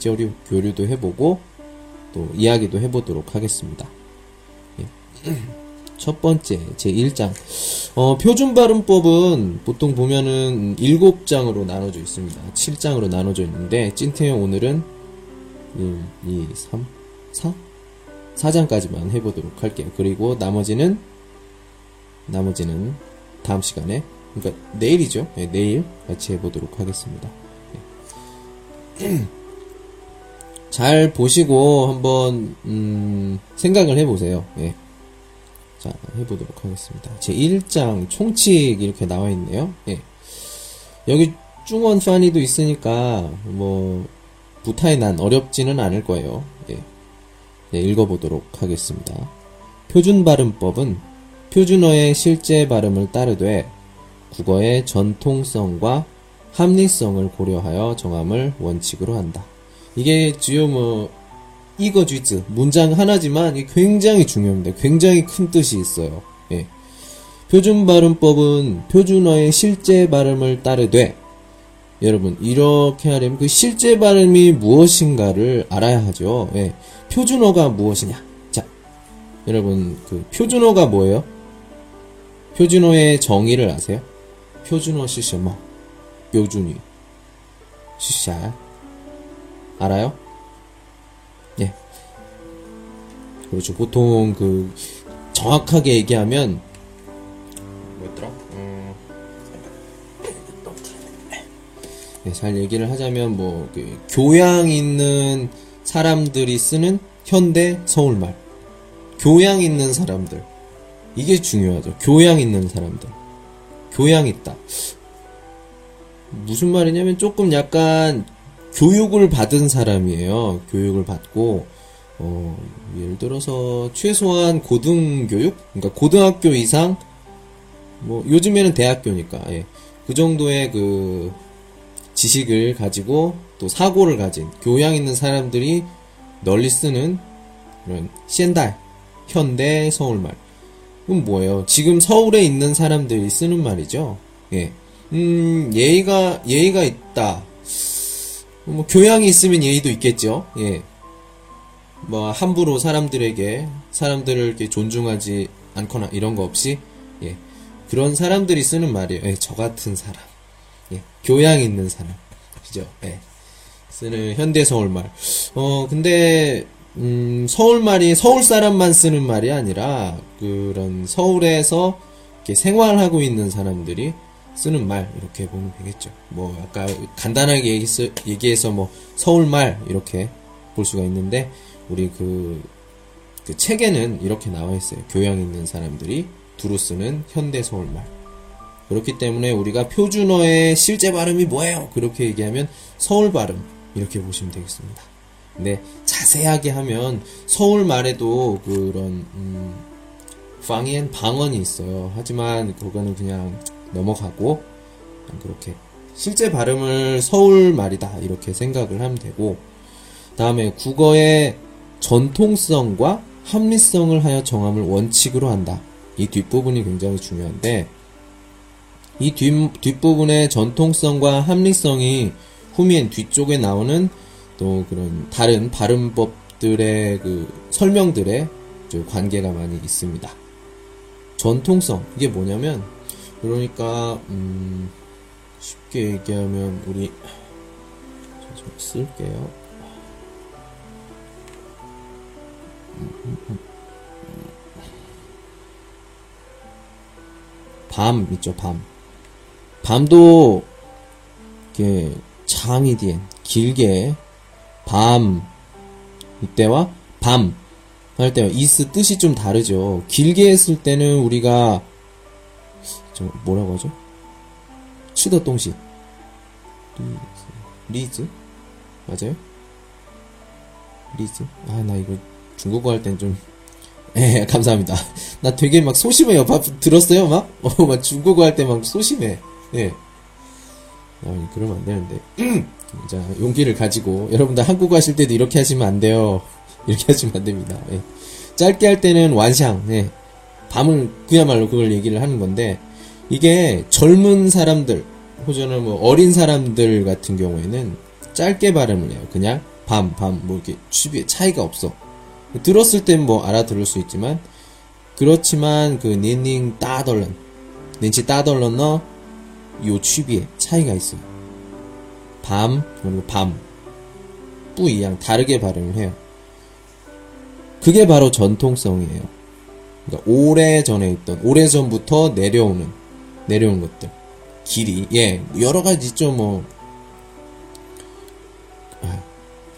交流 교류도 해보고 또 이야기도 해보도록 하겠습니다. 예. 첫 번째 제 1장 어, 표준 발음법은 보통 보면은 7장으로 나눠져 있습니다. 7장으로 나눠져 있는데 찐태형 오늘은 1, 2, 3, 4? 4장까지만 해보도록 할게요. 그리고 나머지는 나머지는 다음 시간에 그러니까 내일이죠. 네, 내일 같이 해보도록 하겠습니다. 네. 잘 보시고 한번 음, 생각을 해보세요. 예. 자, 해보도록 하겠습니다. 제 1장 총칙 이렇게 나와 있네요. 예. 여기 중원 파니도 있으니까 뭐 부타에 난 어렵지는 않을 거예요. 예. 네, 읽어보도록 하겠습니다. 표준 발음법은 표준어의 실제 발음을 따르되 국어의 전통성과 합리성을 고려하여 정함을 원칙으로 한다. 이게 주요 뭐 이거 쥐즈 문장 하나지만 굉장히 중요합니다. 굉장히 큰 뜻이 있어요. 예. 표준 발음법은 표준어의 실제 발음을 따르되 여러분 이렇게 하려면 그 실제 발음이 무엇인가를 알아야 하죠. 예. 표준어가 무엇이냐? 자, 여러분 그 표준어가 뭐예요? 표준어의 정의를 아세요? 표준어 시什么? 표준이 시샤 알아요? 예. 그렇죠. 보통 그 정확하게 얘기하면 뭐였더라? 음... 네, 잘 얘기를 하자면 뭐 그 교양 있는 사람들이 쓰는 현대 서울말. 교양 있는 사람들. 이게 중요하죠. 교양 있는 사람들. 교양 있다. 무슨 말이냐면 조금 약간 교육을 받은 사람이에요. 교육을 받고 어, 예를 들어서 최소한 고등교육, 그러니까 고등학교 이상, 뭐 요즘에는 대학교니까 예. 그 정도의 그 지식을 가지고 또 사고를 가진 교양 있는 사람들이 널리 쓰는 그런 현달, 현대 서울말. 그건 뭐예요? 지금 서울에 있는 사람들이 쓰는 말이죠. 예. 음, 예의가, 예의가 있다. 뭐, 교양이 있으면 예의도 있겠죠. 예. 뭐, 함부로 사람들에게, 사람들을 이렇게 존중하지 않거나 이런 거 없이, 예. 그런 사람들이 쓰는 말이에요. 예, 저 같은 사람. 예. 교양 있는 사람. 그죠? 예. 쓰는 현대 서울말. 어, 근데, 음, 서울말이 서울 사람만 쓰는 말이 아니라, 그런 서울에서 이렇게 생활하고 있는 사람들이 쓰는 말, 이렇게 보면 되겠죠. 뭐, 아까 간단하게 얘기해서, 뭐, 서울말, 이렇게 볼 수가 있는데, 우리 그, 그 책에는 이렇게 나와 있어요. 교양 있는 사람들이 두루 쓰는 현대 서울말. 그렇기 때문에 우리가 표준어의 실제 발음이 뭐예요? 그렇게 얘기하면 서울 발음 이렇게 보시면 되겠습니다. 근데 자세하게 하면 서울 말에도 그런 음, 방엔 방언이 있어요. 하지만 그거는 그냥 넘어가고 그렇게 실제 발음을 서울 말이다 이렇게 생각을 하면 되고 다음에 국어의 전통성과 합리성을 하여 정함을 원칙으로 한다. 이 뒷부분이 굉장히 중요한데 이 뒷, 뒷부분의 전통성과 합리성이 후면 뒤쪽에 나오는 또 그런 다른 발음법들의 그 설명들의 관계가 많이 있습니다. 전통성 이게 뭐냐면 그러니까 음 쉽게 얘기하면 우리 좀 쓸게요. 밤 있죠, 밤. 밤도 이렇게 장이 뒤엔 길게 밤 이때와 밤 할 때와 이스 뜻이 좀 다르죠. 길게 했을 때는 우리가 저 뭐라고 하죠? 吃的东西 栗子 맞아요? 栗子 아 나 이거 중국어 할 땐 좀 예, 감사합니다. 나 되게 막 소심해. 요 들었어요? 막? 어, 막 중국어 할 때 막 소심해. 예. 아, 그러면 안 되는데. 자, 용기를 가지고. 여러분들 한국어 하실 때도 이렇게 하시면 안 돼요. 이렇게 하시면 안 됩니다. 예. 짧게 할 때는 완샹. 예. 밤을, 그야말로 그걸 얘기를 하는 건데, 이게 젊은 사람들, 혹은 뭐 어린 사람들 같은 경우에는 짧게 발음을 해요. 그냥 밤, 밤, 뭐 이렇게 취비에 차이가 없어. 들었을 땐 뭐 알아들을 수 있지만 그렇지만 그 니닝 따덜런 닌치 따덜런너 요 취비에 차이가 있어요. 밤 그리고 밤 뿌이양 다르게 발음을 해요. 그게 바로 전통성이에요. 그러니까 오래 전에 있던 오래 전부터 내려오는 내려온 것들. 길이. 예 여러 가지 있죠 뭐. 아,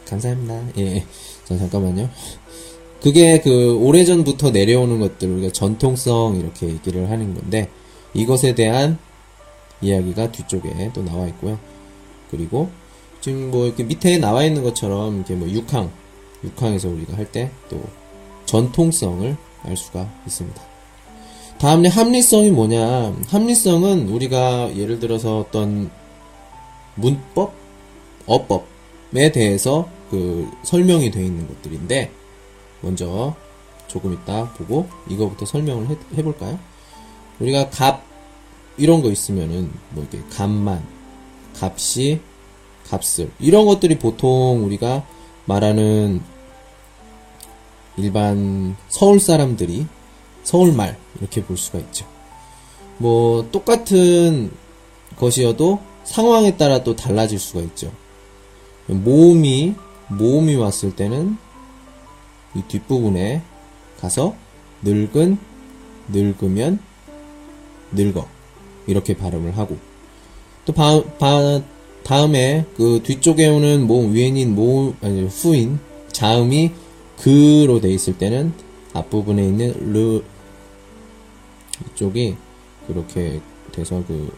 감사합니다. 예 자, 잠깐만요. 그게 그 오래전부터 내려오는 것들 우리가 전통성 이렇게 얘기를 하는 건데 이것에 대한 이야기가 뒤쪽에 또 나와 있고요. 그리고 지금 뭐 이렇게 밑에 나와 있는 것처럼 이렇게 뭐 6항 6항에서 우리가 할 때 또 전통성을 알 수가 있습니다. 다음에 합리성이 뭐냐? 합리성은 우리가 예를 들어서 어떤 문법, 어법에 대해서 그 설명이 되어 있는 것들인데 먼저 조금 이따 보고 이거부터 설명을 해, 해볼까요? 우리가 값 이런 거 있으면은 뭐 이렇게 값만 값이 값을 이런 것들이 보통 우리가 말하는 일반 서울 사람들이 서울말 이렇게 볼 수가 있죠. 뭐 똑같은 것이어도 상황에 따라 또 달라질 수가 있죠. 모음이 모음이 왔을 때는 이 뒷부분에 가서 늙은, 늙으면, 늙어. 이렇게 발음을 하고. 또 바, 바, 다음에 그 뒤쪽에 오는 모, 위엔인 모, 아니, 후인, 자음이 그로 돼 있을 때는 앞부분에 있는 르, 이쪽이 그렇게 돼서 그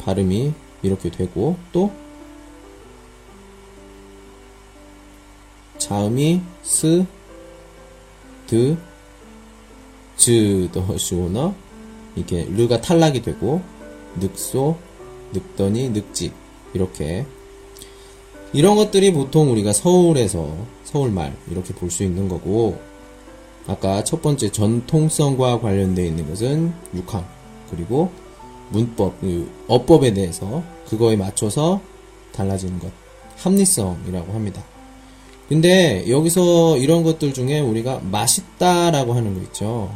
발음이 이렇게 되고 또 자음이 스, 드, 즈, 더, 쇼너 이렇게 르가 탈락이 되고 늑소, 늑더니, 늑지 이렇게 이런 것들이 보통 우리가 서울에서 서울말 이렇게 볼 수 있는 거고 아까 첫 번째 전통성과 관련되어 있는 것은 6항 그리고 문법, 그 어법에 대해서 그거에 맞춰서 달라지는 것 합리성이라고 합니다. 근데 여기서 이런 것들 중에 우리가 맛있다라고 하는 거 있죠.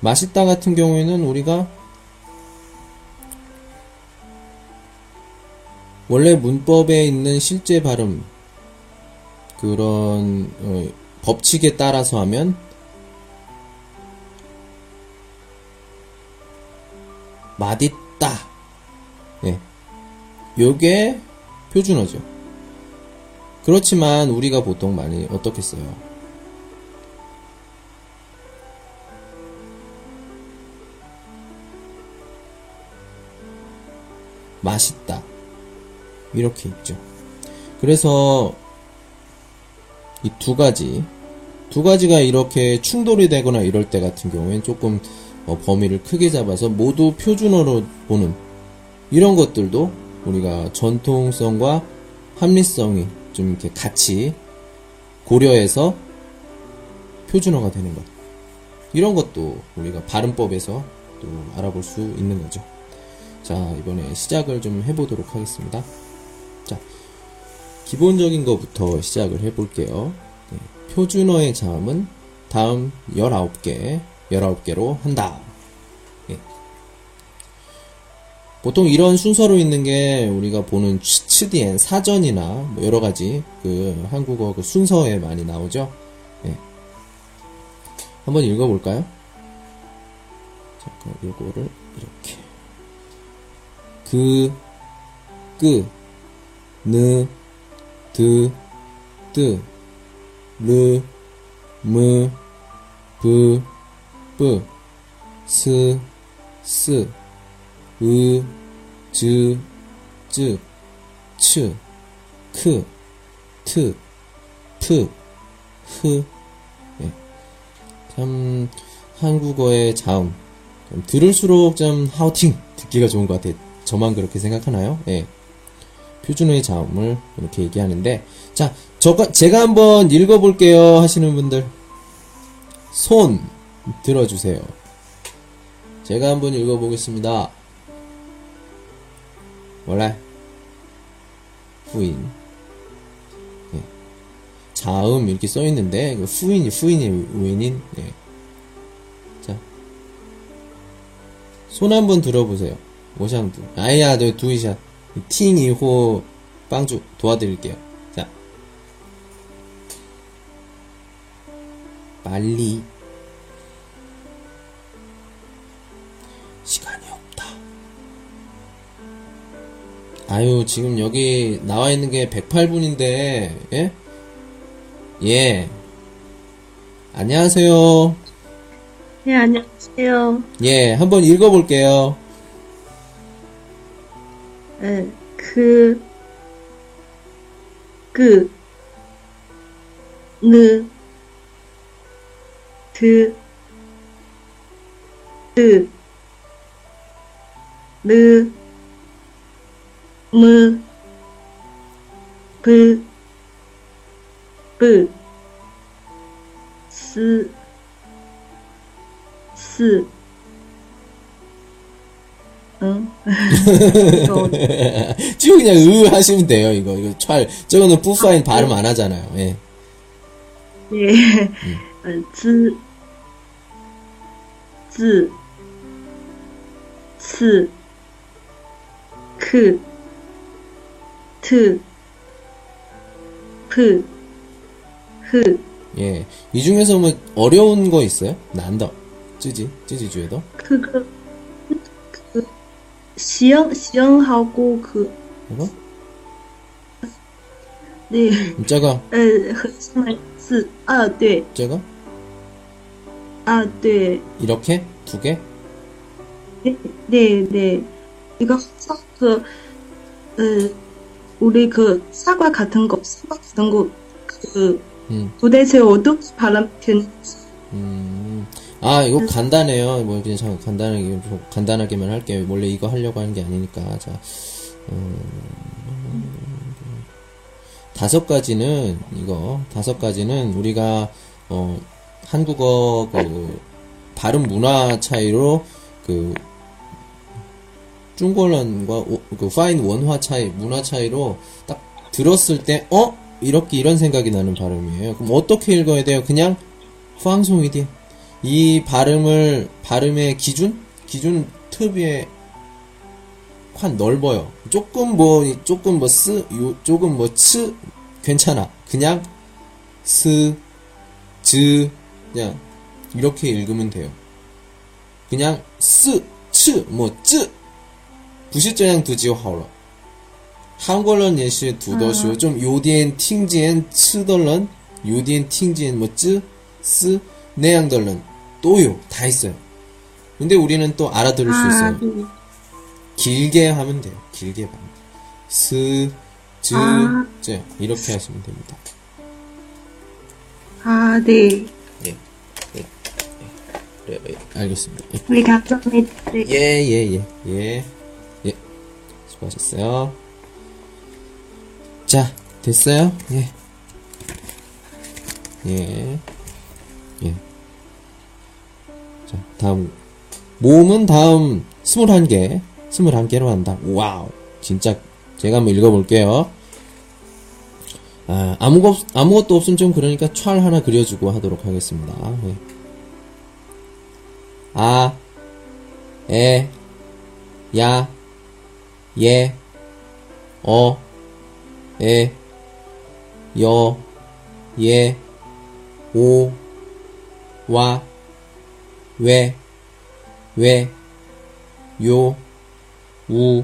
맛있다 같은 경우에는 우리가 원래 문법에 있는 실제 발음 그런 어, 법칙에 따라서 하면 맛있다. 예. 요게 표준어죠. 그렇지만 우리가 보통 많이 어떻게 써요? 맛있다. 이렇게 있죠. 그래서 이 두 가지, 두 가지가 이렇게 충돌이 되거나 이럴 때 같은 경우엔 조금 어, 범위를 크게 잡아서 모두 표준어로 보는 이런 것들도 우리가 전통성과 합리성이 좀 이렇게 같이 고려해서 표준어가 되는 것. 이런 것도 우리가 발음법에서 또 알아볼 수 있는 거죠. 자, 이번에 시작을 좀 해보도록 하겠습니다. 자, 기본적인 것부터 시작을 해볼게요. 네, 표준어의 자음은 다음 19개, 19개로 한다. 보통 이런 순서로 있는 게 우리가 보는 치- 치디엔 사전이나 뭐 여러 가지 그 한국어 그 순서에 많이 나오죠. 예. 한번 읽어볼까요? 잠깐 요거를 이렇게 그, 끄, 느, 드, 뜨, 르, 무, 브, 뿌, 스, 스, 으, 즈, 쯔, 츠, 크, 트, 프, 흐. 예. 참, 한국어의 자음. 좀 들을수록 좀 好听 듣기가 좋은 것 같아요. 저만 그렇게 생각하나요? 예. 표준어의 자음을 이렇게 얘기하는데, 자, 저가, 제가 한번 읽어볼게요 하시는 분들, 손 들어주세요. 제가 한번 읽어보겠습니다. 원래, 후인. 예. 자음 이렇게 써있는데, 그 후인이, 후인이 우인인, 예. 자. 손 한번 들어보세요. 오샹두. 아야, 너 두이샷. 팅이호 빵주 도와드릴게요. 자. 빨리. 시간이 없다. 아유, 지금 여기 나와 있는 게 108분인데, 예? 예. 안녕하세요. 네, 안녕하세요. 예, 한번 읽어볼게요. 네, 그, 그, 느, 드, 드, 느, 무, 브, 뿌, 스, 스, 응. 쭉 그냥 으 하시면 돼요. 이거 이거 찰 저거는 부사인 발음 안 하잖아요. 예. 예. 음. 즈, 츠, 크, 트, 프, 흐. 예. 이 중에서 뭐 어려운 거 있어요? 난다. 쯔지, 쯔지주에도? 크크. 시영 시영하고 그 이거? 네, 저거, 呃，和上来是啊，对 저거? 啊，对 이렇게? 두 개? 네, 네, 네. 이거 항상 그, 어, 우리 그 사과 같은 거, 사과 같은 거, 그, 음, 도대체 어떻게 바람 든, 음. 아, 이거 간단해요. 뭐, 그냥 참 간단하게, 좀 간단하게만 할게요. 원래 이거 하려고 하는 게 아니니까. 자, 음, 다섯 가지는, 이거, 다섯 가지는 우리가, 어, 한국어 그, 발음 문화 차이로, 그, 중국어론과 오- 그 파인 원화 차이, 문화 차이로 딱 들었을 때, 어? 이렇게 이런 생각이 나는 발음이에요. 그럼 어떻게 읽어야 돼요? 그냥, 방송이디. 이 발음을, 발음의 기준? 기준 특유의 한 넓어요. 조금 뭐, 조금 뭐, 쓰, 요, 조금 뭐, 츠, 괜찮아. 그냥, 스, 즈, 그냥, 이렇게 읽으면 돼요. 그냥, 스, 츠, 뭐, 쯔, 不是这样读就好了。韩国人也是读的时候，좀有点听见吃的人，有点听见뭐 쯔, 스,那样的人 都有，다 있어요. 근데 우리는 또 알아들을 수 아, 있어요. 네. 길게 하면 돼요. 길게 하면. 스, 즈, 아. 쯔 이렇게 하시면 됩니다. 아, 네. 예. 예. 예. 네, 알겠습니다. 예. 우리 감사합니다. 네. 예, 예, 예, 예. 예. 수고하셨어요. 자, 됐어요? 예. 예. 예. 자, 다음. 모음은 다음 21개, 21개로 한다. 와우. 진짜, 제가 한번 읽어볼게요. 아, 아무것, 아무것도 없으면 좀 그러니까 찰 하나 그려주고 하도록 하겠습니다. 예. 아, 에, 야, 예, 어, 에, 여, 예, 오, 와, 왜, 왜, 요, 우,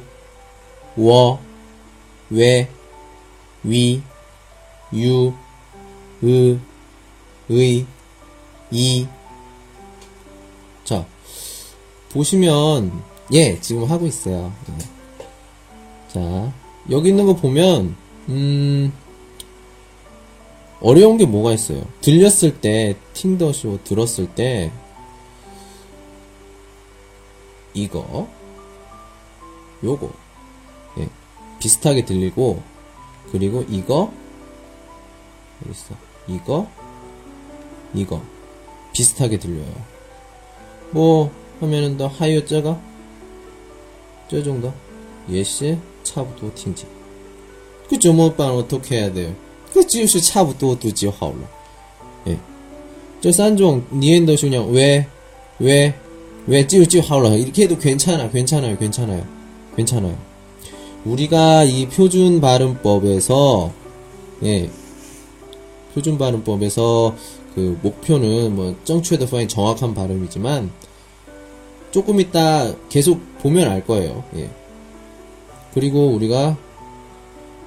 워, 왜, 위, 유, 으, 의, 이. 자, 보시면, 예, 지금 하고 있어요. 예. 자, 여기 있는 거 보면, 음, 어려운 게 뭐가 있어요? 들렸을 때, 팅더쇼 들었을 때, 이거, 요거, 예, 비슷하게 들리고, 그리고 이거, 여기 있어. 이거, 이거. 비슷하게 들려요. 뭐, 하면은 더 하이어자가 저 정도. 예시, 차부터 팅지. 그 조모반 어떻게 해야 돼요? 그 지우스 차부터 두지 하울러. 예. 저 산종, 니엔더 슈냥, 왜, 왜, 왜 찌우찌우 하울러 이렇게 해도 괜찮아 괜찮아요 괜찮아요 괜찮아요. 우리가 이 표준 발음법에서 예 표준 발음법에서 그 목표는 뭐 정추에도 파인 정확한 발음이지만 조금 이따 계속 보면 알 거예요 예. 그리고 우리가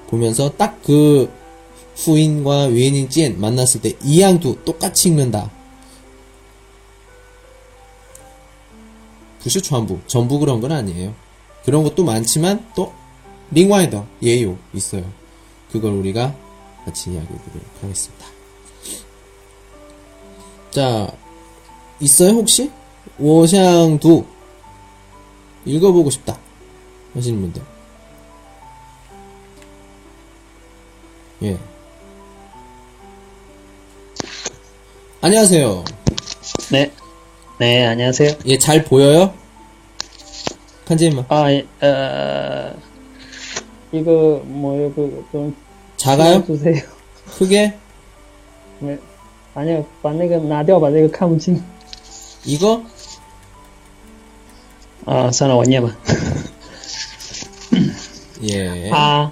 보면서 딱 그 후인과 위인인 찐 만났을 때 이양도 똑같이 읽는다. 부시 전부 전부 그런 건 아니에요. 그런 것도 많지만 또 링와이더 예요 있어요. 그걸 우리가 같이 이야기해 보도록 하겠습니다. 자, 있어요 혹시? 워샹두 읽어보고 싶다 하시는 분들. 예. 안녕하세요. 네. 네, 안녕하세요. 예, 잘 보여요? 칸지마. 아, 예, 어, 이거 뭐예요? 그좀 작아요? 주세요. 크게? 네. 아니요, 만약에 나대어 만약에 카무진. 이거? 아, 사나 왔냐마. 예. 아.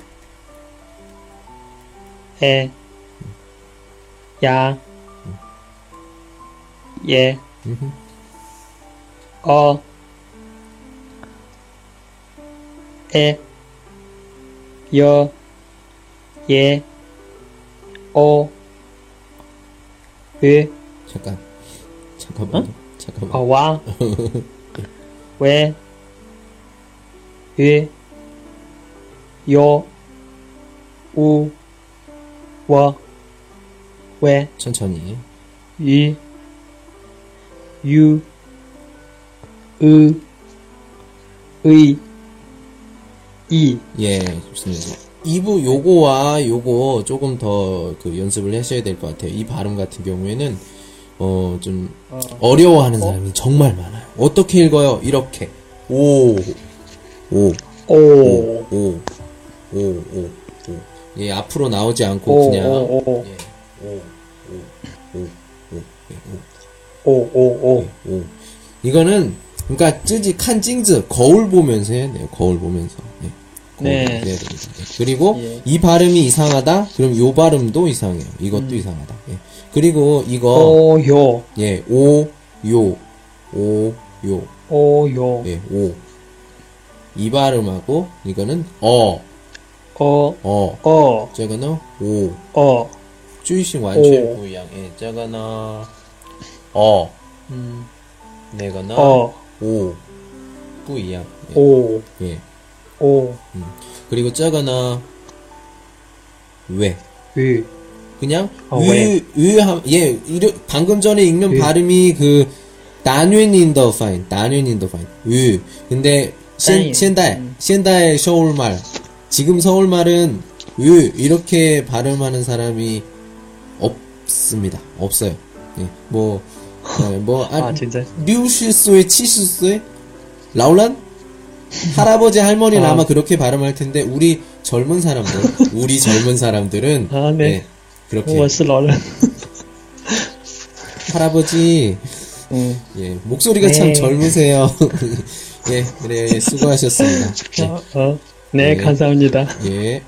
에. 야. 음. 예. 어, 에, 여, 예, 오, 왜, 잠깐. 잠깐만요. 잠깐만. 어, 와, 왜, 왜, 요, 우, 워, 왜, 천천히. 이, 유, 으, 의, 이. 예, 좋습니다. 2부 요거와 요거 조금 더 그 연습을 하셔야 될 것 같아요. 이 발음 같은 경우에는 어, 좀 어 려워하는 사람이 정말 많아요. 어떻게 읽어요? 이렇게. 오, 오, 오, 오, 오, 오, 오, 오. 예, 앞으로 나오지 않고 오, 그냥 오, 오. 예, 오, 오, 오, 오, 예, 오. 오, 오, 오. 오. 이거는 그러니까 쯔지 칸 찡즈 거울 보면서 해야 돼요. 거울 보면서. 예. 거울 네. 보면서 해야 됩니다. 예. 그리고 예. 이 발음이 이상하다. 그럼 요 발음도 이상해요. 이것도 이상하다. 예. 그리고 이거 오, 요, 예, 오, 요, 오, 요, 오, 요. 예, 오. 이 발음하고 이거는 어, 어, 어. 어, 这个呢 오. 哦，句型完全哦不一样。哎，这个呢，哦，嗯，那个呢，哦， 오. 뿌이야. 예. 오. 예. 오. 음. 그리고 짜거나 왜. 왜? 그냥 아, 왜? 왜예 이르, 방금 전에 읽는 위. 발음이 그 단윈 인더 파인, 단윈 인더 파인. 왜? 근데 신, 신다에, 신다에 음. 서울말. 지금 서울말은 왜 이렇게 발음하는 사람이 없습니다. 없어요. 예. 뭐 네, 뭐, 아, 아 진짜. 류시소에 치시소에 라울란 할아버지 할머니는 아. 마 그렇게 발음할 텐데 우리 젊은 사람들, 우리 젊은 사람들은 아, 네. 네 그렇게. 어, 워스 라울란. 할아버지. 음. 예, 목소리가 네. 참 젊으세요. 예, 그래 예, 수고하셨습니다. 어, 어. 네, 네, 감사합니다. 예.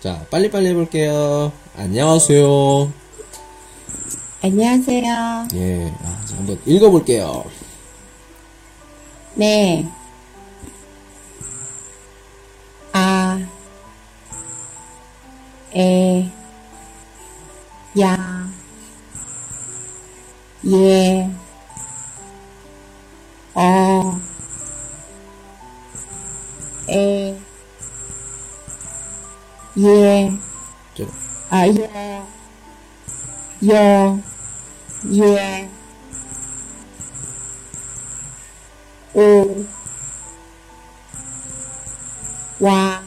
자, 빨리빨리 해볼게요. 안녕하세요. 안녕하세요. 예. 아, 자, 한번 읽어볼게요. 네. 아, 에, 야, 예, 어, 에, 예, 저, 아, 예, 여, 예, 오, 와,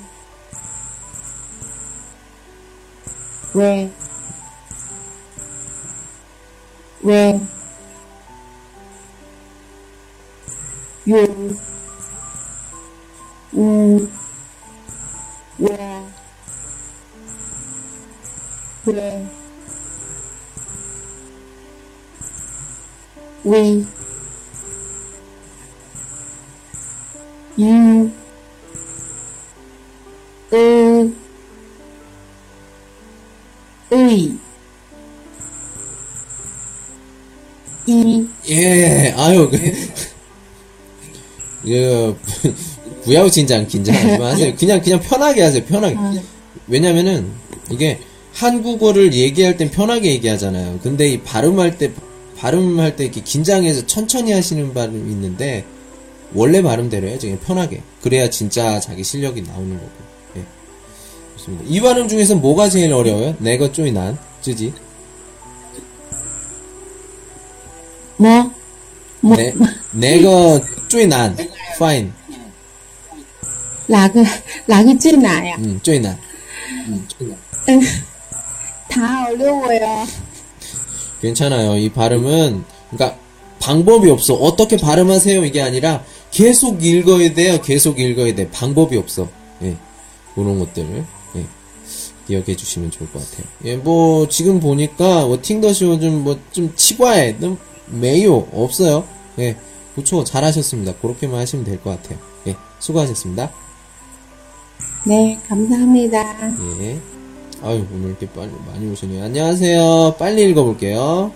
왜, 왜, 요, 우, 왜, 왜, 위, 유, 으, 의, 이, 예, 아유, 그, 그, 부야우진장 긴장하지 마세요. 그냥, 그냥 편하게 하세요, 편하게. 왜냐면은, 이게, 한국어를 얘기할 땐 편하게 얘기하잖아요. 근데 이 발음할 때, 발음할 때 이렇게 긴장해서 천천히 하시는 발음이 있는데, 원래 발음대로 해야죠. 그냥 편하게. 그래야 진짜 자기 실력이 나오는 거고. 예. 좋습니다. 이 발음 중에서 뭐가 제일 어려워요? 내가 쪼이 난, 쯔지? 뭐, 뭐, 내, 내가 쪼이 난, fine. 어려워요. 괜찮아요. 이 발음은, 그러니까 방법이 없어. 어떻게 발음하세요? 이게 아니라 계속 읽어야 돼요. 계속 읽어야 돼. 방법이 없어. 예. 그런 것들을, 예. 기억해 주시면 좋을 것 같아요. 예, 뭐, 지금 보니까, 뭐, 팅더쇼 좀, 뭐, 좀 치과에, 좀, 메요. 없어요. 예. 그쵸. 잘하셨습니다. 그렇게만 하시면 될 것 같아요. 예. 수고하셨습니다. 네, 감사합니다. 예. 아유, 오늘 이렇게 빨리, 많이 오시네요. 안녕하세요. 빨리 읽어볼게요.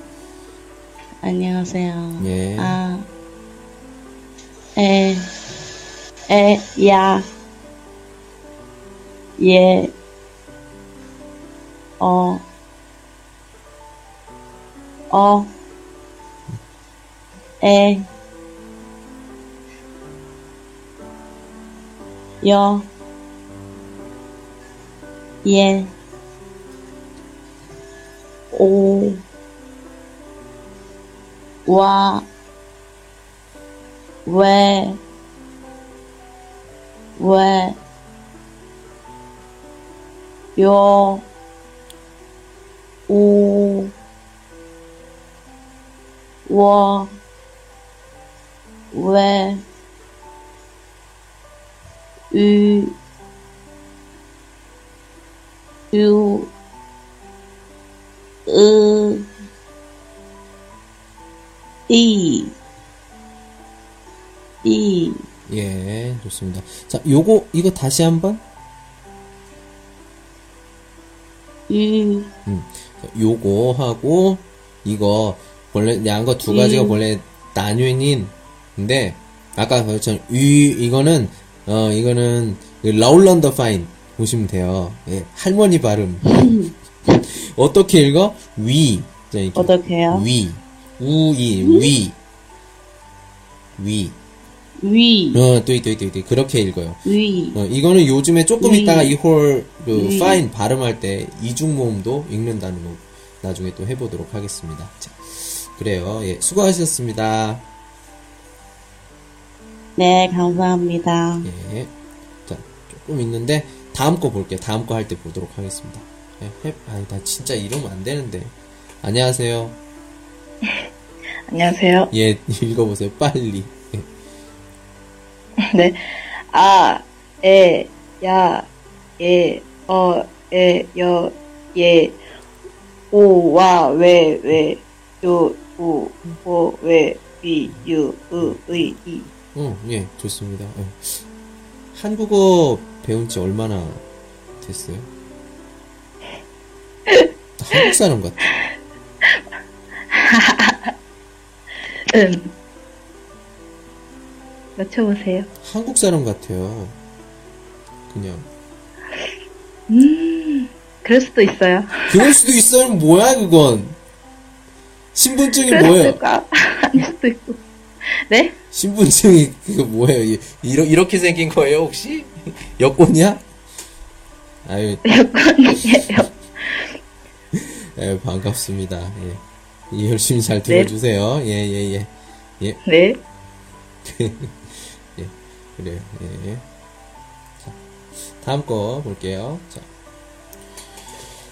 안녕하세요. 예. 아, 에, 에, 야, 예, 어, 어, 에, 여, 예, 오, 와, 왜, 왜, 요, 우, 워, 왜, 유, 유, 으, 이, 이, 예, 좋습니다. 자, 요거, 이거 다시 한 번? 유, 음, 요거 하고, 이거, 원래, 两个 두 가지가 음. 원래 근데, 아까 그랬잖아요. 위, 이거는, 어, 이거는, 老人的发音, 보시면 돼요. 예, 할머니 발음. 어떻게 읽어? 위. 자, 이렇게. 어떻게요? 위. 우이, 위. 위. 위, 어, 네, 네, 네, 네. 그렇게 읽어요. 위, 어, 이거는 요즘에 조금 위. 있다가 이홀 그 위. 发音 발음할 때 이중 모음도 읽는다는 거 나중에 또 해보도록 하겠습니다. 자, 그래요. 예, 수고하셨습니다. 네, 감사합니다. 예, 자 조금 있는데 다음 거 볼게요. 다음 거 할 때 보도록 하겠습니다. 예, 해, 아니 나 진짜 이러면 안 되는데. 안녕하세요. 안녕하세요. 예, 읽어보세요. 빨리. 예. 네. 아, 에, 야, 예, 어, 에, 여, 예, 오, 와, 왜, 왜, 요, 우, 오, 왜, 위, 유, 으, 의, 이. 어, 예, 좋습니다. 예. 한국어 배운 지 얼마나 됐어요? 나 한국 사람 같아. 음. 맞춰보세요. 한국 사람 같아요. 그냥. 음, 그럴 수도 있어요. 그럴 수도 있어요. 뭐야, 그건. 신분증이 그럴 뭐예요? 아, 아닐 수도 있고. 네? 신분증이, 그거 뭐예요? 이- 이러, 이렇게 생긴 거예요, 혹시? 여권이야? 아유, 여권이에요. 예, 반갑습니다. 예. 예, 열심히 잘 들어주세요. 예, 예, 예. 네. 그래요. 예. 자, 다음 거 볼게요. 자.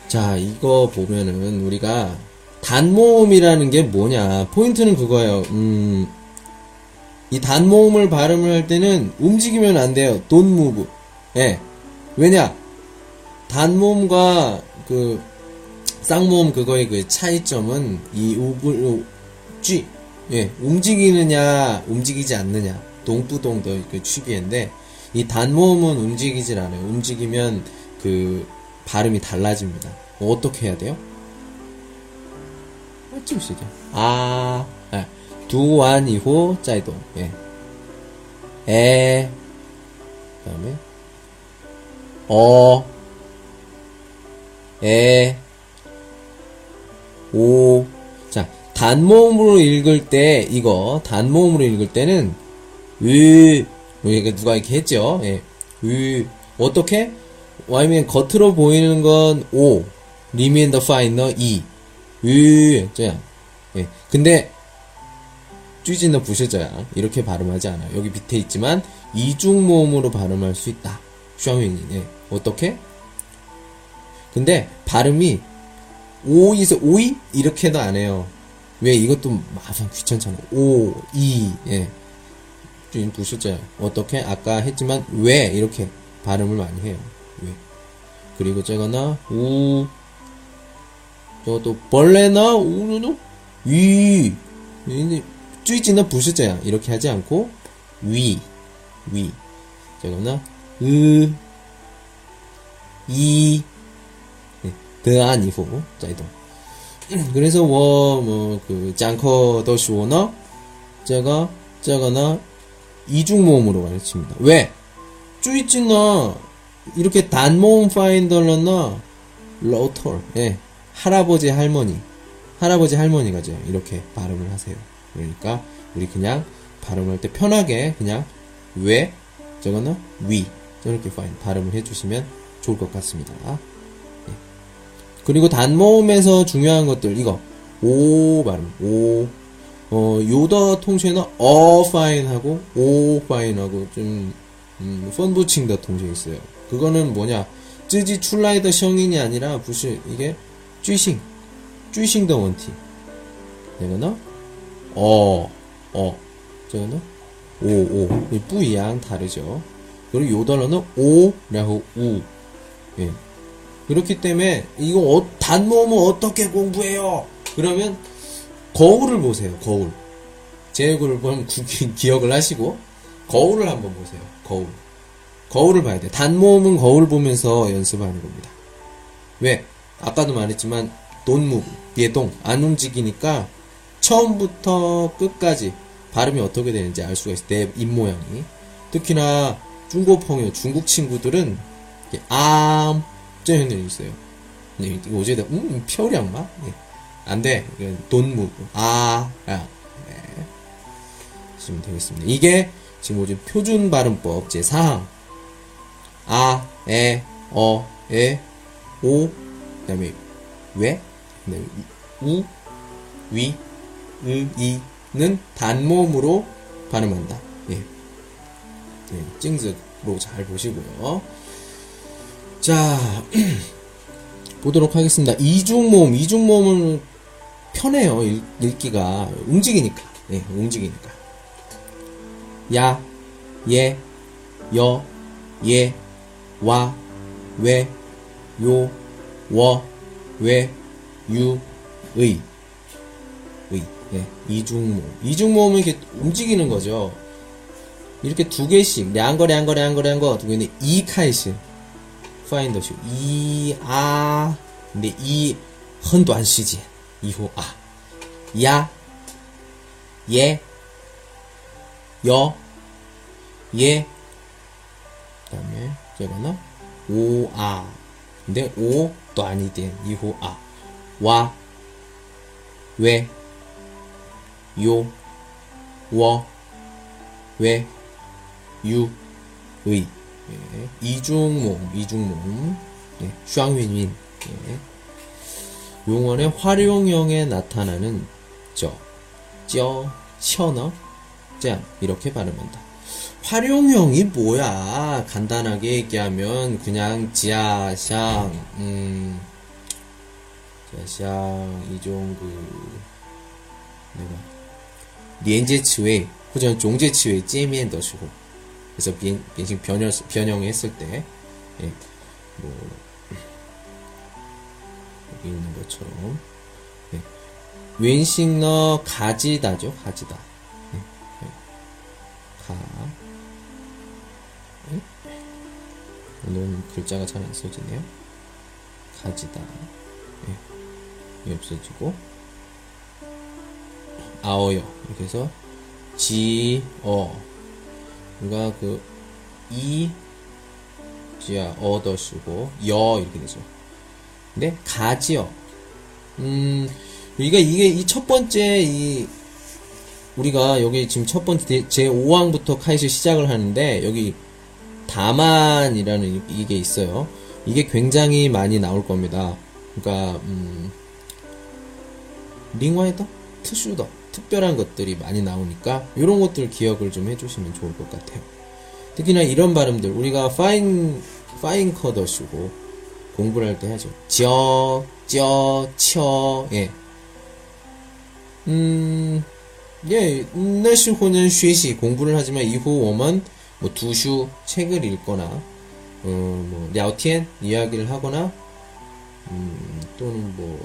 자, 이거 보면은 우리가 단모음이라는 게 뭐냐. 포인트는 그거예요. 음, 이 단모음을 발음을 할 때는 움직이면 안 돼요. don't move. 예. 왜냐? 단모음과 그 쌍모음 그거의 그 차이점은 이 우글 쥐 예, 움직이느냐 움직이지 않느냐 동부동도 그 취비인데 이 단모음은 움직이질 않아요. 움직이면 그 발음이 달라집니다. 어떻게 해야 돼요? 맞추시죠. 아, 아 두완 이호 짜이동 예. 에 그다음에 어 에, 오. 자, 단모음으로 읽을 때, 이거, 단모음으로 읽을 때는, 으, 이게 누가 이렇게 했죠? 예. 으, 어떻게? 아니면 겉으로 보이는 건 오, remain the final 이, 으, 저야. 예. 근데, 쥐지는 부실자야. 이렇게 발음하지 않아요. 여기 밑에 있지만, 이중 모음으로 발음할 수 있다. 슈아밍이, 예. 어떻게? 근데 발음이 오이서 오이 이렇게도 안 해요. 왜 이것도 마상 귀찮잖아. 오, 이, 예. 좀 부실자요. 어떻게? 아까 했지만 왜 이렇게 발음을 많이 해요. 왜? 그리고 저거나 우, 저것도 벌레나 우는 위, 위, 쥐지는 부실자야. 이렇게 하지 않고 위, 위. 저거나 으, 이, 더 아니고 짜이동. 그래서 워뭐그 짱커 더 쇼너 제가 제가나 이중 모음으로 가르칩니다. 왜? 쭈이찌나 이렇게 단모음 파인더러나 로털 예 할아버지 할머니 할아버지 할머니가죠 이렇게 발음을 하세요. 그러니까 우리 그냥 발음할 때 편하게 그냥 왜 저거는 위 저렇게 파인 발음을 해주시면 좋을 것 같습니다. 그리고 단모음에서 중요한 것들 이거. 오 발음 오. 어, 요더 통째는 어 파인하고 오 파인하고 좀 음, 펀부칭더 통째 있어요. 그거는 뭐냐? 쯔지 출라이더 성인이 아니라 부시 이게 쥐싱 쥐싱더 원티. 이거는 어어. 저거는 오오. 뿌이양 다르죠. 그리고 요더러는 오然后 우. 예. 그렇기 때문에 이거 어, 단모음은 어떻게 공부해요? 그러면 거울을 보세요. 거울. 제 얼굴을 보면 구- 기억을 하시고 거울을 한번 보세요. 거울. 거울을 봐야 돼. 단모음은 거울 보면서 연습하는 겁니다. 왜? 아까도 말했지만 돈무, 예동 안 움직이니까 처음부터 끝까지 발음이 어떻게 되는지 알 수가 있어. 내 입 모양이. 특히나 중국펑요 중국 친구들은 암 쟤는 있어요. 네, 어제다 음, 표량마? 네. 안 돼. 이건 돈무. 아. 아. 네. 쓰면 되겠습니다. 이게 지금 어제 표준 발음법 제4항. 아, 에, 어, 에, 오, 그 다음에 왜, 그 다음에 우, 위, 의, 이는 단모음으로 발음한다. 예. 네, 찡즈로 잘 보시고요. 자, 보도록 하겠습니다. 이중모음, 이중모음은 편해요. 읽, 읽기가. 움직이니까. 예, 움직이니까. 야, 예, 여, 예, 와, 왜, 요, 워, 왜, 유, 의. 의. 예, 이중모음. 이중모음은 이렇게 움직이는 거죠. 이렇게 두 개씩 량거 량거 량거 량거 두고 있는 이 카이시 파인더쇼 이아 근데 이很短时间以后啊呀예 여, 예, 그 다음에, 제가나, 오, 아. 근데, 오, 또 아니 된, 이후, 아. 와, 왜, 요, 워, 왜, 유, 의. 예. 이중몸, 이중몸. 예. 쌍윈윈. 예. 용언의 활용형에 나타나는 저, 쩌, 쳐너, 짱 이렇게 발음한다. 활용형이 뭐야? 간단하게 얘기하면 그냥 지아샹, 음, 지아샹 이종 그 내가 连接词汇或者종제词汇界面的时候 그래서 변, 변신 변형 변형했을 때, 예, 뭐 여기 있는 것처럼 예, 왼식너 가지다죠, 가지다. 가. 응? 오늘은 글자가 잘 안 써지네요. 가지다. 예. 이 없어지고. 아어요. 이렇게 해서, 지, 어. 우리가 그, 이, 지야, 쓰고, 여, 이렇게 되죠. 근데, 가지요. 음, 우리가 이게, 이 첫 번째, 이, 우리가 여기 지금 첫 번째 제 5항부터 카이시 시작을 하는데 여기 다만이라는 이게 있어요. 이게 굉장히 많이 나올 겁니다. 그러니까 음, 링와이더, 트슈더, 특별한 것들이 많이 나오니까 이런 것들 기억을 좀 해주시면 좋을 것 같아요. 특히나 이런 발음들 우리가 파인 파인 커더쇼고 공부를 할 때 하죠. 저, 저, 쳐, 예. 음, 예, 내시호는 쉬시 공부를 하지만 이후 오면 뭐 두슈 책을 읽거나 음, 뭐 랴오티엔 이야기를 하거나 음, 또는 뭐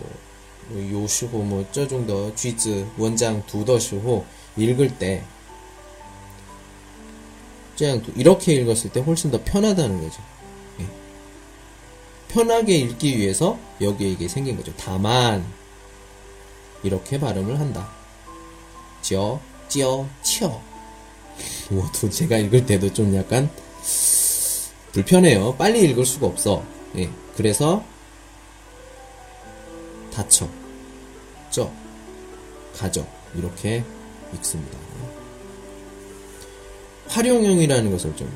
뭐 요시호 뭐这种的句子 원장 두더시호 읽을 때 그냥 이렇게 읽었을 때 훨씬 더 편하다는 거죠. 예. 편하게 읽기 위해서 여기에 이게 생긴 거죠. 다만 이렇게 발음을 한다. 저, 쩌, 쳐. 뭐도 제가 읽을 때도 좀 약간 불편해요. 빨리 읽을 수가 없어. 예. 그래서 다쳐, 쩌, 가져 이렇게 읽습니다. 활용형이라는 것을 좀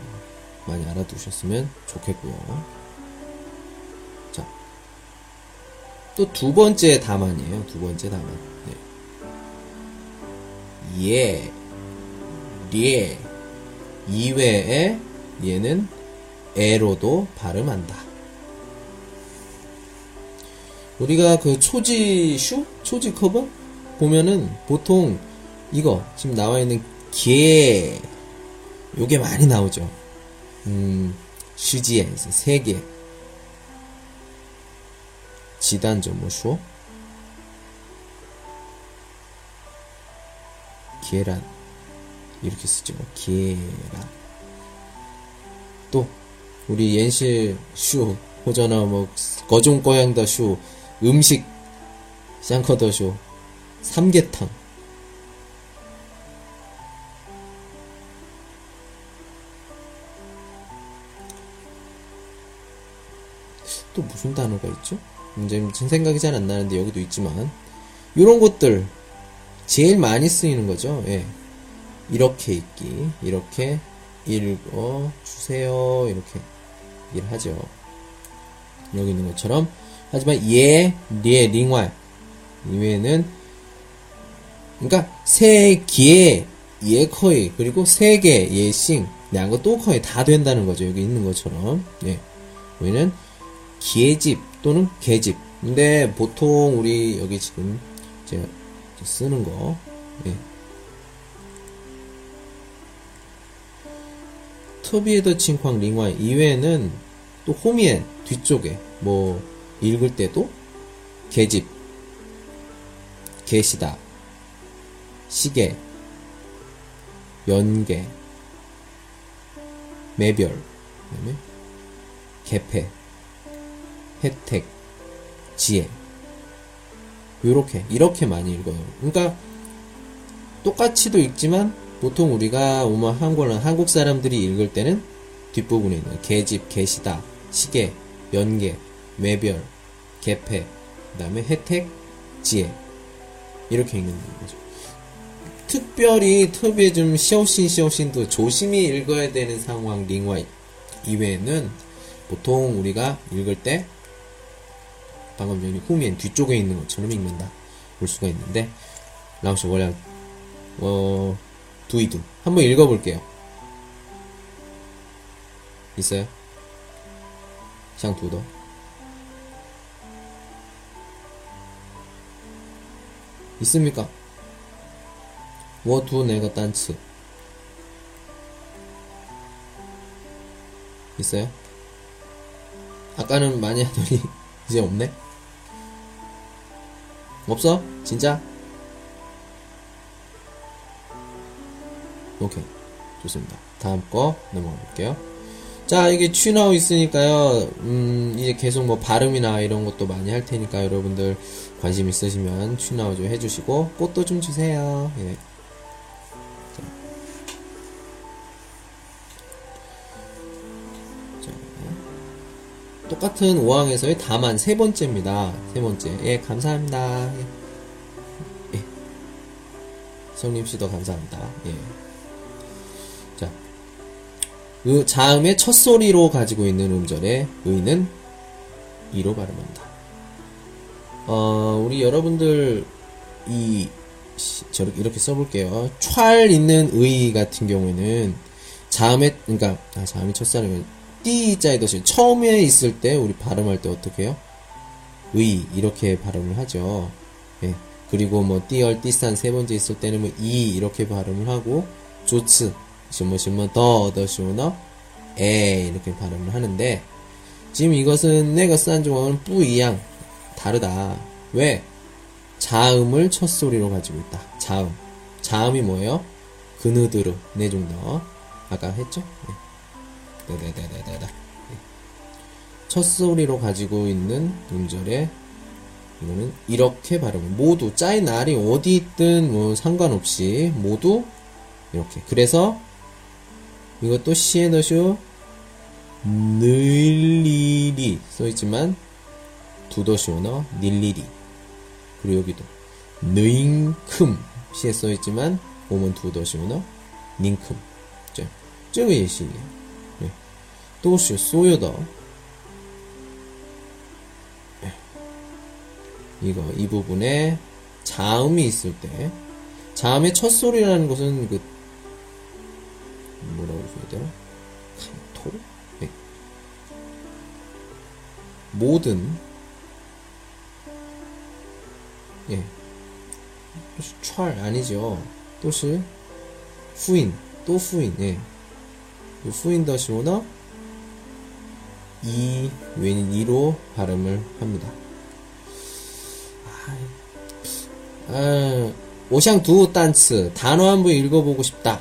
많이 알아두셨으면 좋겠고요. 자, 또 두 번째 다만이에요. 두 번째 다만. 네. 예, 예 이외에 얘는 에로도 발음한다. 우리가 그 초지 슈? 초지 커버? 보면은 보통 이거 지금 나와 있는 개 요게 많이 나오죠. 음, 시지에서 세 개. 지단저 뭐쇼? 계란 이렇게 쓰죠. 계란. 또 우리 연실 슈 호전어 뭐 거종 고양더 슈 음식 샹커더 슈 삼계탕 또 무슨 단어가 있죠? 이제 제 생각이 잘 안 나는데 여기도 있지만 이런 것들 제일 많이 쓰이는 거죠. 예. 이렇게 읽기, 이렇게 읽어 주세요. 이렇게 얘기를 하죠. 여기 있는 것처럼 하지만 예, 예, 링왈 이외에는 그러니까 세 개, 예 커이 그리고 세 개, 예싱 양거 또 커이 다 된다는 거죠. 여기 있는 것처럼 예. 여기는 계집 또는 계집. 근데 보통 우리 여기 지금 제가 쓰는 거. 예. 터비에더 칭쾅 링와 이외에는 또 호미엔 뒤쪽에 뭐 읽을 때도 계집, 계시다, 시계, 연계, 매별, 그다음에 개폐, 혜택, 지혜. 요렇게, 이렇게 많이 읽어요. 그러니까, 똑같이도 읽지만, 보통 우리가 오마 한국어는 한국 사람들이 읽을 때는 뒷부분에 있는 계집, 계시다, 시계, 연계, 외별, 개폐, 그 다음에 혜택, 지혜 이렇게 읽는 거죠. 특별히 특별히 좀 시오신 시오신도 조심히 읽어야 되는 상황 링와이 이외에는 보통 우리가 읽을 때 방금 전에 후면 뒤쪽에 있는 것처럼 읽는다 볼 수가 있는데 라오시 원래 어 두이두 한번 읽어볼게요. 있어요? 상 두더. 있습니까? 我读哪个单词 있어요? 아까는 많이 하더니 이제 없네? 없어? 진짜? 오케이 좋습니다 다음 거 넘어가 볼게요 자 이게 취나오 있으니까요 음 이제 계속 뭐 발음이나 이런 것도 많이 할 테니까 여러분들 관심 있으시면 취나오 좀 해주시고 꽃도 좀 주세요 예. 똑같은 5항에서의 다만 세 번째입니다. 세 번째. 예, 감사합니다. 예. 예. 성림 씨도 감사합니다. 예. 자. 그 자음의 첫 소리로 가지고 있는 음절의 의는 이로 발음한다. 어, 우리 여러분들 이저 이렇게 써볼게요. 촤 있는 의 같은 경우에는 자음의 그러니까 아, 자음이 첫사람이 띠자의 듯이 처음에 있을 때 우리 발음할 때 어떻게 해요? 의 이렇게 발음을 하죠. 예. 그리고 뭐 띠얼 띠산 세 번째 있을 때는 뭐 이 이렇게 발음을 하고 조츠 뭐뭐 더더 쇼너 에 이렇게 발음을 하는데 지금 이것은 내가 싼 종은 뿌이양 다르다. 왜? 자음을 첫 소리로 가지고 있다. 자음. 자음이 뭐예요? 그느드르 네 정도. 아까 했죠? 네. 네네네네네. 첫 소리로 가지고 있는 음절에 이거는 이렇게 발음. 모두 짜이 날이 어디 있든 뭐 상관없이 모두 이렇게. 그래서 이것도 시에 넣으시오 늘리리 써있지만 두더시오너 늘리리. 그리고 여기도 느잉큼 시에 써있지만 오면 두더시오너 닝큼. 자, 저거 예시이에요. 네. 도시 소요더. 네. 이거 이 부분에 자음이 있을 때 자음의 첫 소리라는 것은 그 뭐라고 해야 되나? 토? 네. 모든 예. 찰 아니죠. 또시 후인 또 후인 예. 후인 더시오너 이 왠, 이로 발음을 합니다. 아, 오샹 두 단츠 단어 한번 읽어보고 싶다.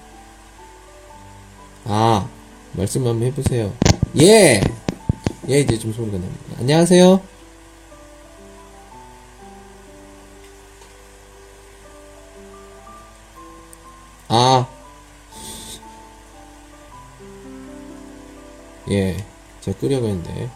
아, 말씀 한번 해보세요. 예! 예, 이제 좀 소리가 납니다. 안녕하세요. 아, 예, 제가 끄려고 했는데